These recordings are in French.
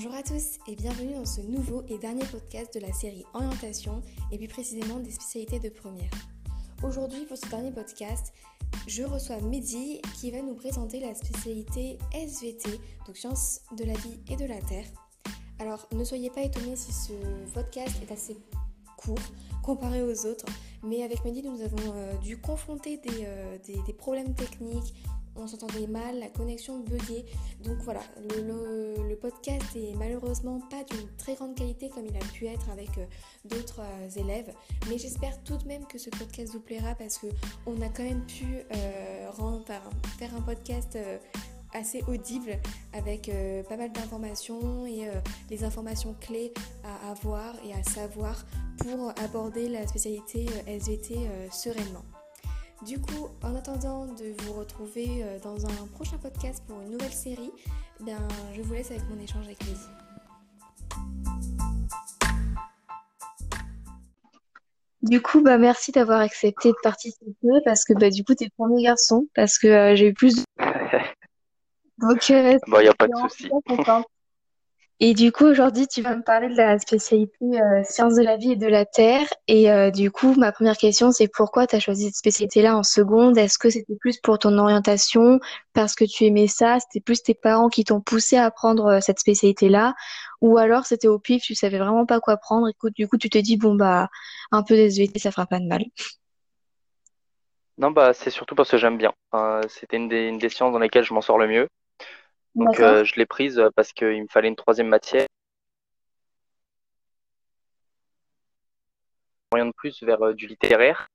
Bonjour à tous et bienvenue dans ce nouveau et dernier podcast de la série Orientation et plus précisément des spécialités de première. Aujourd'hui pour ce dernier podcast, je reçois Mehdi qui va nous présenter la spécialité SVT, donc sciences de la vie et de la terre. Alors ne soyez pas étonnés si ce podcast est assez court comparé aux autres, mais avec Mehdi nous avons euh, dû confronter euh, des, des problèmes techniques, on s'entendait mal, la connexion buguait. Donc voilà, le, podcast est malheureusement pas d'une très grande qualité comme il a pu être avec euh, d'autres euh, élèves. Mais j'espère tout de même que ce podcast vous plaira parce qu'on a quand même pu euh, faire un podcast assez audible avec pas mal d'informations et les informations clés à avoir et à savoir pour aborder la spécialité SVT sereinement. Du coup, en attendant de vous retrouver euh, dans un prochain podcast pour une nouvelle série, eh bien, je vous laisse avec mon échange avec Lizzie. Du coup, bah, merci d'avoir accepté de participer parce que bah, du coup, tu es premier garçon parce que euh, j'ai eu plus de... Donc, euh, bah, y a pas de souci. Et du coup, aujourd'hui, tu vas me parler de la spécialité euh, sciences de la vie et de la terre. Et euh, du coup, ma première question, c'est pourquoi tu as choisi cette spécialité-là en seconde? Est-ce que c'était plus pour ton orientation, parce que tu aimais ça? C'était plus tes parents qui t'ont poussé à prendre euh, cette spécialité-là? Ou alors c'était au pif, tu savais vraiment pas quoi prendre Écoute, du coup, tu te dis, bon, bah, un peu d'SVT, ça fera pas de mal. Non, bah, c'est surtout parce que j'aime bien. c'était une des sciences dans lesquelles je m'en sors le mieux. Donc euh, je l'ai prise euh, parce qu'il me fallait une troisième matière. Rien de plus vers euh, du littéraire.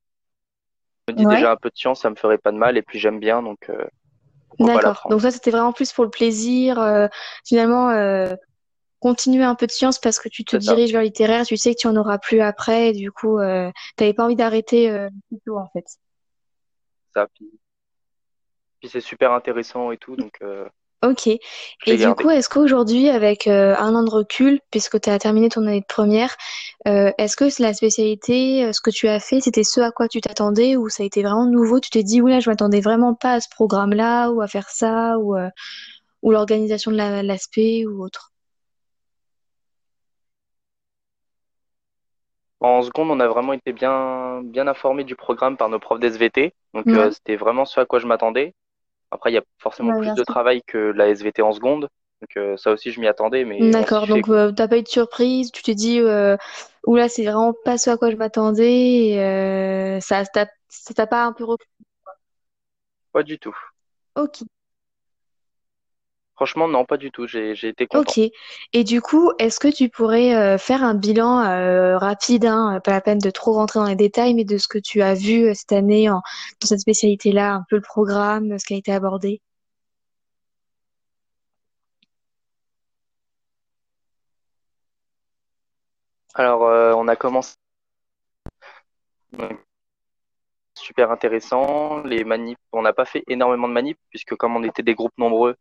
Je me dis déjà un peu de science, ça me ferait pas de mal et puis j'aime bien donc. D'accord. Donc ça c'était vraiment plus pour le plaisir. finalement, continuer un peu de science parce que tu te diriges vers littéraire, tu sais que tu en auras plus après, et du coup, tu n'avais pas envie d'arrêter plus tôt en fait. Ça. Puis, puis c'est super intéressant et tout, donc Ok. Et du coup, est-ce qu'aujourd'hui, avec euh, un an de recul, puisque tu as terminé ton année de première, euh, est-ce que la spécialité, euh, ce que tu as fait, c'était ce à quoi tu t'attendais ou ça a été vraiment nouveau? Tu t'es dit, oula, je m'attendais vraiment pas à ce programme-là ou à faire ça ou, ou l'organisation de l'aspect ou autre? En seconde, on a vraiment été bien, bien informé du programme par nos profs d'SVT. Donc, c'était vraiment ce à quoi je m'attendais. Après, il y a forcément plus de travail que la SVT en seconde. Donc euh, ça aussi, je m'y attendais. mais D'accord, donc euh, tu n'as pas eu de surprise, tu t'es dit, euh, oula, c'est vraiment pas ce à quoi je m'attendais, ça t'a pas un peu repris? Pas du tout. Ok. Franchement, non, pas du tout. J'ai été content. Ok. Et du coup, est-ce que tu pourrais euh, faire un bilan euh, rapide, hein, pas la peine de trop rentrer dans les détails, mais de ce que tu as vu euh, cette année dans cette spécialité-là, un peu le programme, ce qui a été abordé? Alors, on a commencé super intéressant. Les manips, on n'a pas fait énormément de manips puisque comme on était des groupes nombreux,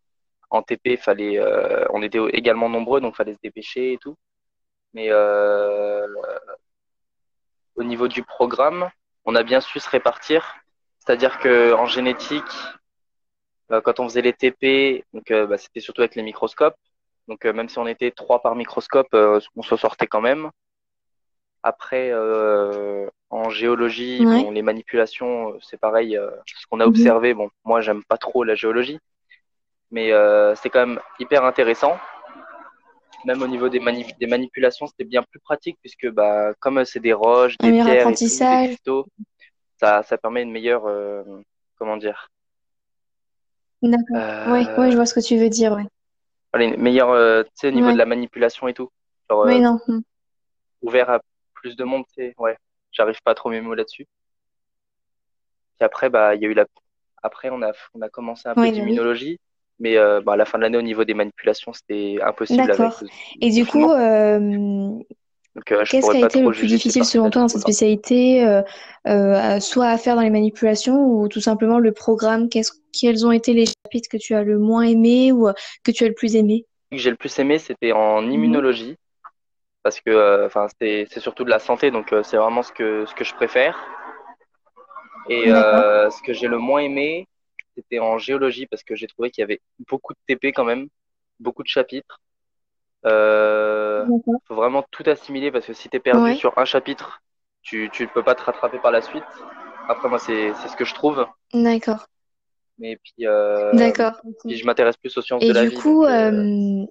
en TP, fallait, euh, on était également nombreux, donc fallait se dépêcher et tout. Mais euh, au niveau du programme, on a bien su se répartir. C'est-à-dire que en génétique, euh, quand on faisait les TP, donc bah, c'était surtout avec les microscopes. Donc même si on était trois par microscope, on se sortait quand même. Après, en géologie, les manipulations, c'est pareil. ce qu'on a mhm. observé, bon, moi j'aime pas trop la géologie, mais euh, c'est quand même hyper intéressant. Même au niveau des, des manipulations, c'était bien plus pratique puisque bah, comme c'est des roches, des pierres, et des cristaux, ça, ça permet une meilleure, euh, comment dire D'accord. Oui, oui, je vois ce que tu veux dire. Ouais. une meilleure, euh, tu sais, au niveau de la manipulation et tout. oui, non. Ouvert à plus de monde, tu sais. Ouais, j'arrive pas à trop mes mots là-dessus. Puis après, bah, il y a eu la. Après, on a, on a commencé un peu d'immunologie. Mais euh, bah, à la fin de l'année, au niveau des manipulations, c'était impossible. D'accord. Et du coup, euh, euh, qu'est-ce qui a été le plus difficile selon toi dans cette spécialité, soit à faire dans les manipulations ou tout simplement le programme Quels ont été les chapitres que tu as le moins aimé ou que tu as le plus aimé? Que j'ai le plus aimé, c'était en mhm. immunologie. Parce que enfin c'est surtout de la santé, donc c'est vraiment ce que, ce que je préfère. Et ce que j'ai le moins aimé, c'était en géologie parce que j'ai trouvé qu'il y avait beaucoup de TP quand même, beaucoup de chapitres. Euh, faut vraiment tout assimiler parce que si t'es perdu Ouais, sur un chapitre, tu tu ne peux pas te rattraper par la suite. Après moi c'est c'est ce que je trouve. d'accord, Mais puis euh, d'accord. je m'intéresse plus aux sciences de Et la du vie coup, donc euh, euh,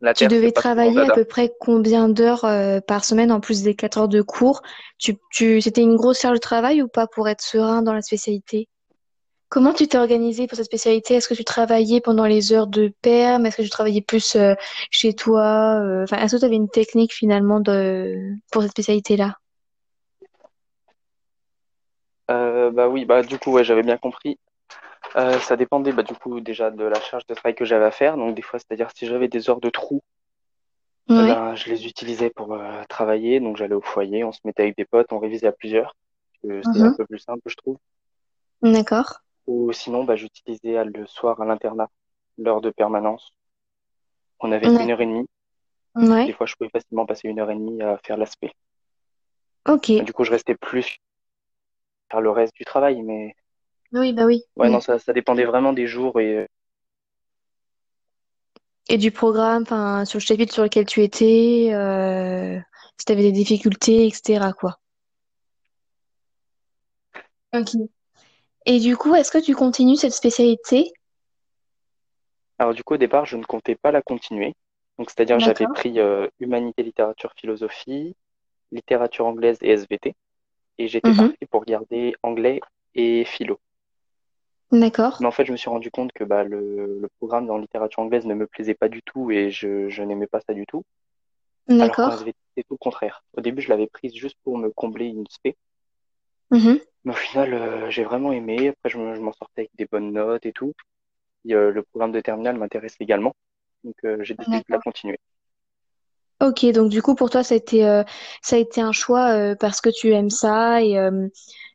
la tu devais travailler à peu près combien d'heures euh, par semaine en plus des 4 heures de cours? Tu, tu, c'était une grosse charge de travail ou pas pour être serein dans la spécialité? Comment tu t'es organisé pour cette spécialité? Est-ce que tu travaillais pendant les heures de perm? Est-ce que tu travaillais plus euh, chez toi? Euh, Enfin, est-ce que tu avais une technique finalement de pour cette spécialité-là? Euh, bah oui bah du coup ouais j'avais bien compris. Euh, ça dépendait bah du coup déjà de la charge de travail que j'avais à faire donc des fois c'est-à-dire si j'avais des heures de trou eh ben je les utilisais pour euh, travailler donc j'allais au foyer on se mettait avec des potes on révisait à plusieurs que c'est un peu plus simple je trouve. D'accord. Ou sinon, bah, j'utilisais euh, le soir à l'internat, l'heure de permanence. On avait une heure et demie. Des fois, je pouvais facilement passer une heure et demie à faire l'aspect. ok. Du coup, je restais plus faire le reste du travail. Mais Oui, bah oui. ouais, Mm. non, ça, ça dépendait vraiment des jours. Et euh, Et du programme, enfin, sur le chapitre sur lequel tu étais, euh, si tu avais des difficultés, etc., quoi. Ok. Et du coup, est-ce que tu continues cette spécialité? alors, du coup, au départ, je ne comptais pas la continuer. Donc, c'est-à-dire, j'avais D'accord. pris euh, humanité, littérature, philosophie, littérature anglaise et SVT. Et j'étais Mhm. parti pour garder anglais et philo. D'accord. Mais en fait, je me suis rendu compte que bah, le, le programme dans littérature anglaise ne me plaisait pas du tout et je, je n'aimais pas ça du tout. Alors qu'en D'accord. SVT, c'est tout le contraire. Au début, je l'avais prise juste pour me combler une spé. Mhm. Mais au final, euh, j'ai vraiment aimé. Après, je me- je m'en sortais avec des bonnes notes et tout. Et, euh, le programme de terminale m'intéresse également. Donc, euh, j'ai décidé de la continuer. Ok, donc du coup, pour toi, ça a été, ça a été un choix parce que tu aimes ça et,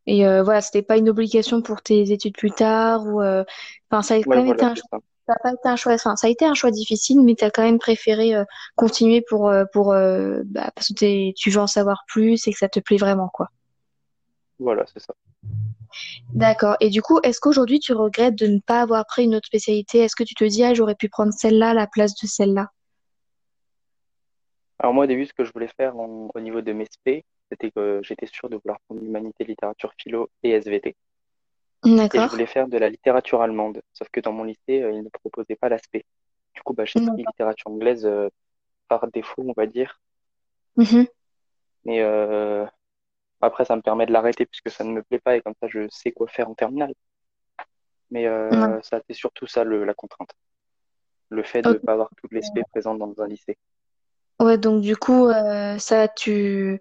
et voilà, c'était pas une obligation pour tes études plus tard ou, enfin, ça a quand même été un choix. ça. Ça a pas été un choix, enfin, ça a été un choix difficile, mais tu as quand même préféré continuer pour, pour bah, parce que tu veux en savoir plus et que ça te plaît vraiment, quoi. Voilà, c'est ça. D'accord. Et du coup, est-ce qu'aujourd'hui tu regrettes de ne pas avoir pris une autre spécialité? Est-ce que tu te dis, ah, j'aurais pu prendre celle-là à la place de celle-là? Alors, moi, au début, ce que je voulais faire en- au niveau de mes spé, c'était que j'étais sûr de vouloir prendre humanité, littérature, philo et SVT. Et je D'accord. voulais faire de la littérature allemande. Sauf que dans mon lycée, euh, ils ne proposaient pas l'aspect. Du coup, bah, j'ai pris D'accord. littérature anglaise euh, par défaut, on va dire. Mhm. Mais euh, après, ça me permet de l'arrêter puisque ça ne me plaît pas et comme ça, je sais quoi faire en terminale. Mais euh, ça, c'est surtout ça le, la contrainte. Le fait de ne pas avoir toutes les spé présentes dans un lycée. Ouais, donc du coup, euh, ça, tu,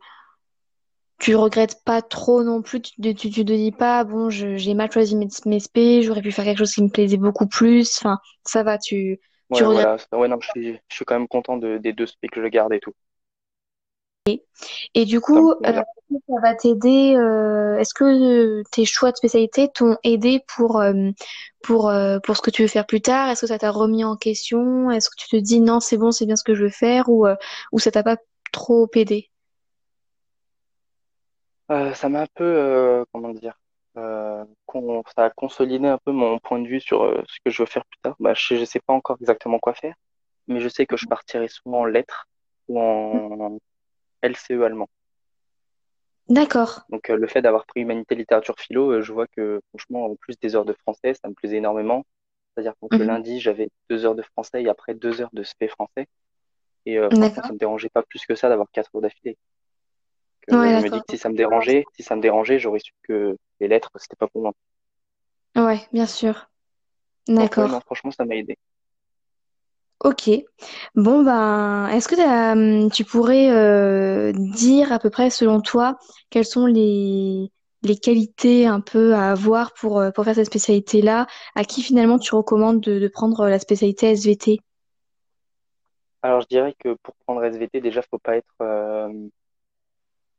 tu regrettes pas trop non plus. Tu, tu, tu te dis pas, bon, j'ai mal choisi mes, mes spé, j'aurais pu faire quelque chose qui me plaisait beaucoup plus. Enfin, ça va, tu, tu Ouais, regrettes. voilà. Ouais, non, je suis, je suis quand même content de, des deux spé que je garde et tout. Et du coup, euh, convient. est-ce que ça va t'aider. euh, est-ce que euh, tes choix de spécialité t'ont aidé pour, euh, pour, pour ce que tu veux faire plus tard? Est-ce que ça t'a remis en question? Est-ce que tu te dis non, c'est bon, c'est bien ce que je veux faire? Ou, ou ça t'a pas trop aidé? Euh, ça m'a un peu, euh, comment dire, euh, con- ça a consolidé un peu mon point de vue sur ce que je veux faire plus tard. Bah, je ne sais pas encore exactement quoi faire, mais je sais que je partirai souvent en lettres ou en LCE allemand. D'accord. Donc euh, le fait d'avoir pris humanité, littérature, philo, euh, je vois que franchement, en plus des heures de français, ça me plaisait énormément. C'est-à-dire que le Mhm. lundi, j'avais deux heures de français et après deux heures de spé français. Et euh, franchement, ça D'accord. me dérangeait pas plus que ça d'avoir quatre heures d'affilée. Donc, Ouais, euh, je me dis que si ça me dérangeait, si ça me dérangeait, j'aurais su que les lettres, c'était pas pour moi. Ouais, bien sûr. Ouais, D'accord. franchement, ça m'a aidé. Ok. Bon, ben, est-ce que t'as, hum, tu pourrais euh, dire à peu près, selon toi, quelles sont les, les qualités un peu à avoir pour, euh, pour faire cette spécialité-là? À qui finalement tu recommandes de, de prendre la spécialité SVT? Alors je dirais que pour prendre SVT, déjà, faut pas être, euh,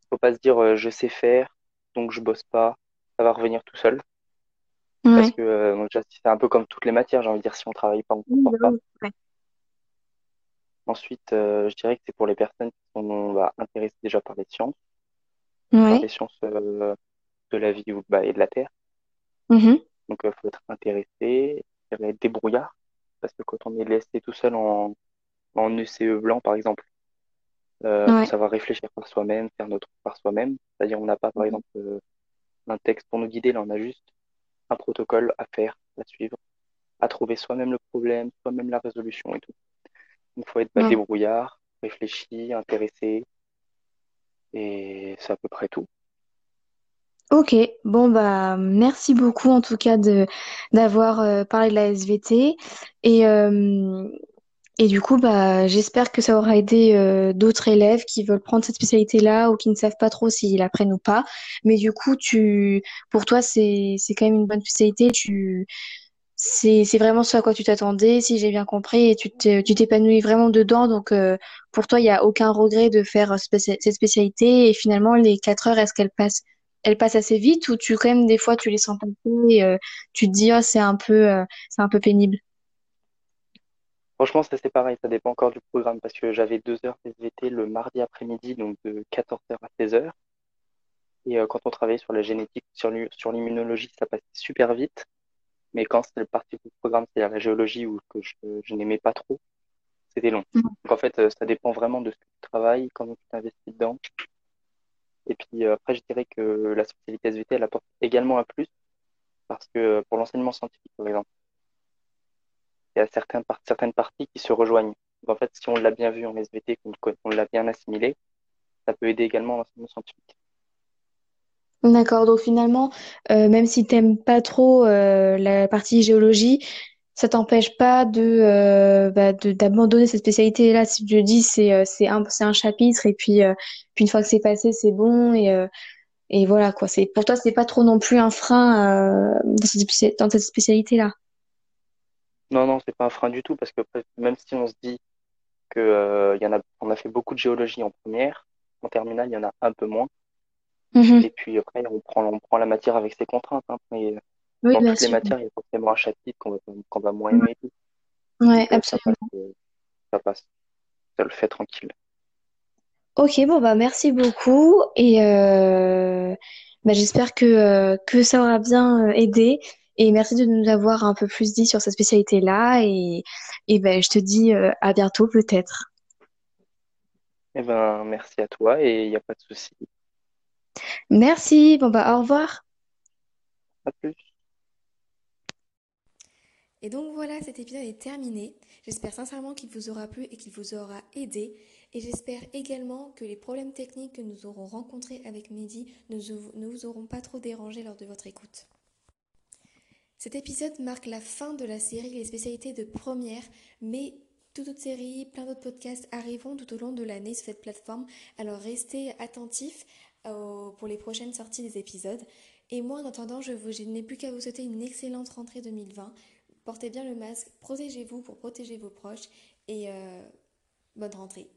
faut pas se dire euh, je sais faire, donc je bosse pas, ça va revenir tout seul. Parce Ouais. que euh, donc, déjà, c'est un peu comme toutes les matières, j'ai envie de dire, si on travaille pas, on Oui, bah pas. oui. Ouais. Ensuite, euh, je dirais que c'est pour les personnes qui sont bah, intéressées déjà par les sciences, par les sciences euh, de la vie bah, et de la Terre. Mhm. Donc, il faut être intéressé, être débrouillard, parce que quand on est laissé tout seul en, en ECE blanc, par exemple. Euh, faut savoir réfléchir par soi-même, faire notre par soi-même. C'est-à-dire, on n'a pas, par exemple, euh, un texte pour nous guider, là, on a juste un protocole à faire, à suivre, à trouver soi-même le problème, soi-même la résolution et tout. Il faut être Ouais. débrouillard, réfléchi, intéressé, et c'est à peu près tout. Ok, bon bah merci beaucoup en tout cas de d'avoir euh, parlé de la SVT et euh, et du coup bah j'espère que ça aura aidé euh, d'autres élèves qui veulent prendre cette spécialité-là ou qui ne savent pas trop s'ils la prennent ou pas. Mais du coup tu pour toi c'est c'est quand même une bonne spécialité. Tu c'est vraiment ce à quoi tu t'attendais si j'ai bien compris et tu t'épanouis vraiment dedans. Donc euh, pour toi il y a aucun regret de faire euh, cette spécialité et finalement les quatre heures est-ce qu'elles passent assez vite ou tu quand même des fois tu les sens passer et euh, tu te dis oh c'est un peu c'est un peu pénible? Franchement, ça c'est pareil, ça dépend encore du programme, parce que j'avais deux heures SVT le mardi après-midi, donc de 14h à 16h. Et quand on travaillait sur la génétique, sur sur l'immunologie, ça passait super vite. Mais quand c'était le parti du programme, c'est-à-dire la géologie, ou que je, je n'aimais pas trop, c'était long. Donc en fait, euh, ça dépend vraiment de ce que tu travailles, comment tu t'investis dedans. Et puis euh, après, je dirais que la spécialité SVT, elle apporte également un plus, parce que euh, pour l'enseignement scientifique, par exemple, il y a certaines, par- certaines parties qui se rejoignent. Donc en fait, si on l'a bien vu en SVT, qu'on l'a bien assimilé, ça peut aider également l'enseignement scientifique. D'accord, donc finalement, euh, même si t'aimes pas trop euh, la partie géologie, ça t'empêche pas de, euh, bah, d'abandonner cette spécialité-là. Si tu dis c'est un chapitre et puis une fois que c'est passé, c'est bon et voilà quoi. C'est pour toi c'est pas trop non plus un frein dans cette spéci- dans cette spécialité-là. Non, non, c'est pas un frein du tout, parce que même si on se dit que, a, on a fait beaucoup de géologie en première, en terminale, il y en a un peu moins. Mhm. Et puis après, on prend, on prend la matière avec ses contraintes, hein. Mais Oui, dans toutes les matières, il y a forcément un chapitre qu'on va, qu'on va moins aimer tout. Ouais, Donc, euh, ça passe, absolument. euh, ça passe, ça le fait tranquille. Ok, bon bah merci beaucoup et euh, bah, j'espère que euh, que ça aura bien euh, aidé et merci de nous avoir un peu plus dit sur cette spécialité-là et et ben je te dis euh, à bientôt peut-être. Eh ben, merci à toi et il n'y a pas de souci. Merci, bon bah au revoir. À plus. Et donc voilà, cet épisode est terminé. J'espère sincèrement qu'il vous aura plu et qu'il vous aura aidé. Et j'espère également que les problèmes techniques que nous aurons rencontrés avec Mehdi ne vous, auront pas trop dérangé lors de votre écoute. Cet épisode marque la fin de la série Les spécialités de première, mais toute autre série, plein d'autres podcasts arriveront tout au long de l'année sur cette plateforme. Alors restez attentifs pour les prochaines sorties des épisodes. Et moi, en attendant, je, n'ai plus qu'à vous souhaiter une excellente rentrée 2020. Portez bien le masque, protégez-vous pour protéger vos proches et euh, bonne rentrée.